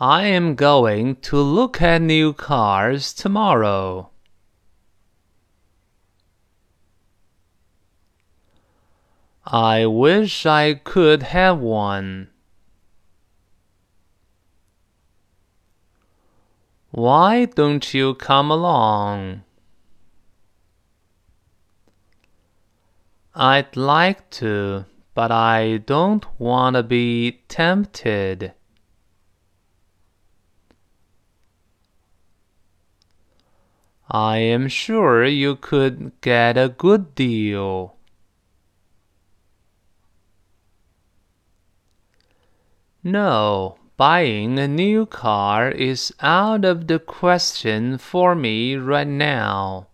I am going to look at new cars tomorrow. I wish I could have one. Why don't you come along? I'd like to, but I don't want to be tempted. I am sure you could get a good deal. No, buying a new car is out of the question for me right now.